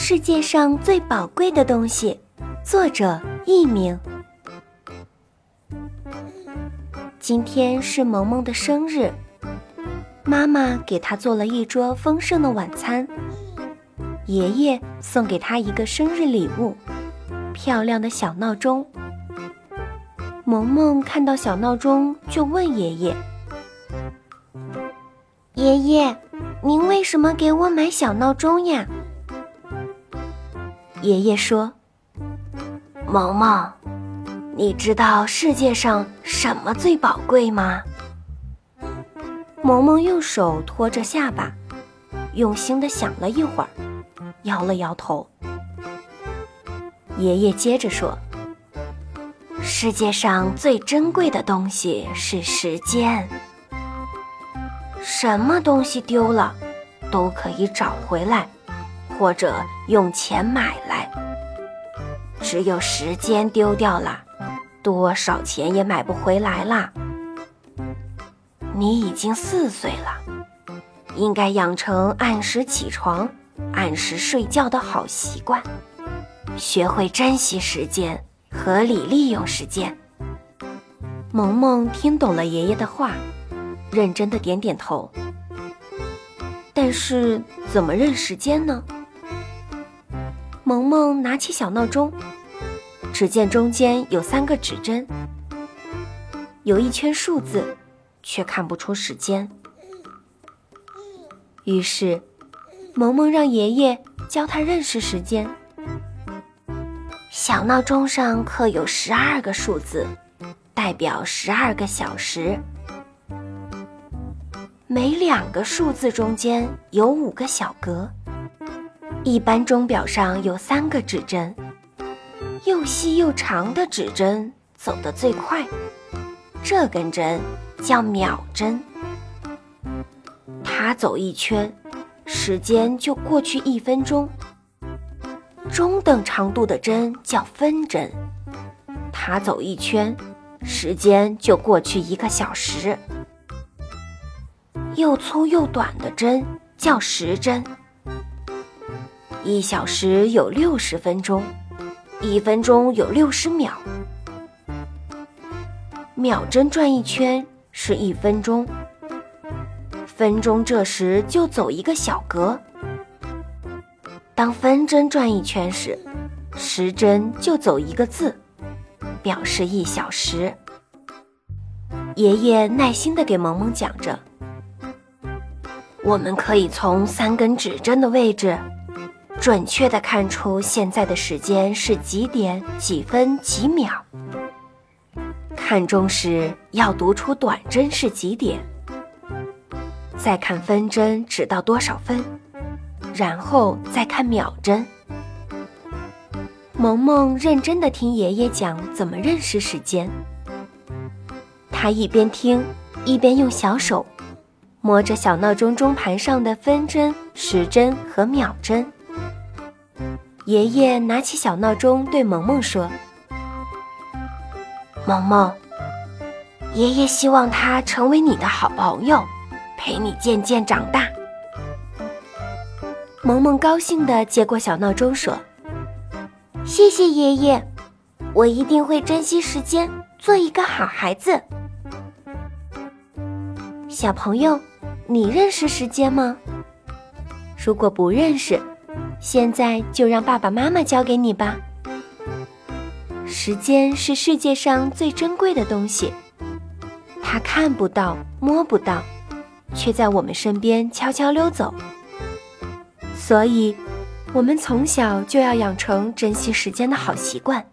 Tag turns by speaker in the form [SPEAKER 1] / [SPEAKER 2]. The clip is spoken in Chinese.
[SPEAKER 1] 世界上最宝贵的东西，作者佚名。今天是萌萌的生日，妈妈给她做了一桌丰盛的晚餐。爷爷送给她一个生日礼物——漂亮的小闹钟。萌萌看到小闹钟，就问爷爷：“爷爷，您为什么给我买小闹钟呀？”爷爷说：“萌萌，你知道世界上什么最宝贵吗？”萌萌用手托着下巴，用心的想了一会儿，摇了摇头。爷爷接着说：“世界上最珍贵的东西是时间。什么东西丢了，都可以找回来。”或者用钱买来，只有时间丢掉了，多少钱也买不回来啦。你已经四岁了，应该养成按时起床、按时睡觉的好习惯，学会珍惜时间，合理利用时间。萌萌听懂了爷爷的话，认真的点点头。但是怎么认时间呢？萌萌拿起小闹钟，只见中间有三个指针，有一圈数字，却看不出时间。于是，萌萌让爷爷教他认识时间。小闹钟上刻有十二个数字，代表十二个小时。每两个数字中间有五个小格。一般钟表上有三个指针，又细又长的指针走得最快，这根针叫秒针。它走一圈，时间就过去一分钟。中等长度的针叫分针，它走一圈，时间就过去一个小时。又粗又短的针叫时针。一小时有六十分钟，一分钟有六十秒。秒针转一圈是一分钟，分钟这时就走一个小格。当分针转一圈时，时针就走一个字，表示一小时。爷爷耐心地给萌萌讲着，我们可以从三根指针的位置。准确地看出现在的时间是几点几分几秒。看钟时要读出短针是几点，再看分针指到多少分，然后再看秒针。萌萌认真地听爷爷讲怎么认识时间。他一边听，一边用小手摸着小闹钟钟盘上的分针、时针和秒针。爷爷拿起小闹钟，对萌萌说：“萌萌，爷爷希望他成为你的好朋友，陪你渐渐长大。”萌萌高兴地接过小闹钟，说：“谢谢爷爷，我一定会珍惜时间，做一个好孩子。”小朋友，你认识时间吗？如果不认识，现在就让爸爸妈妈教给你吧。时间是世界上最珍贵的东西，它看不到、摸不到，却在我们身边悄悄溜走。所以，我们从小就要养成珍惜时间的好习惯。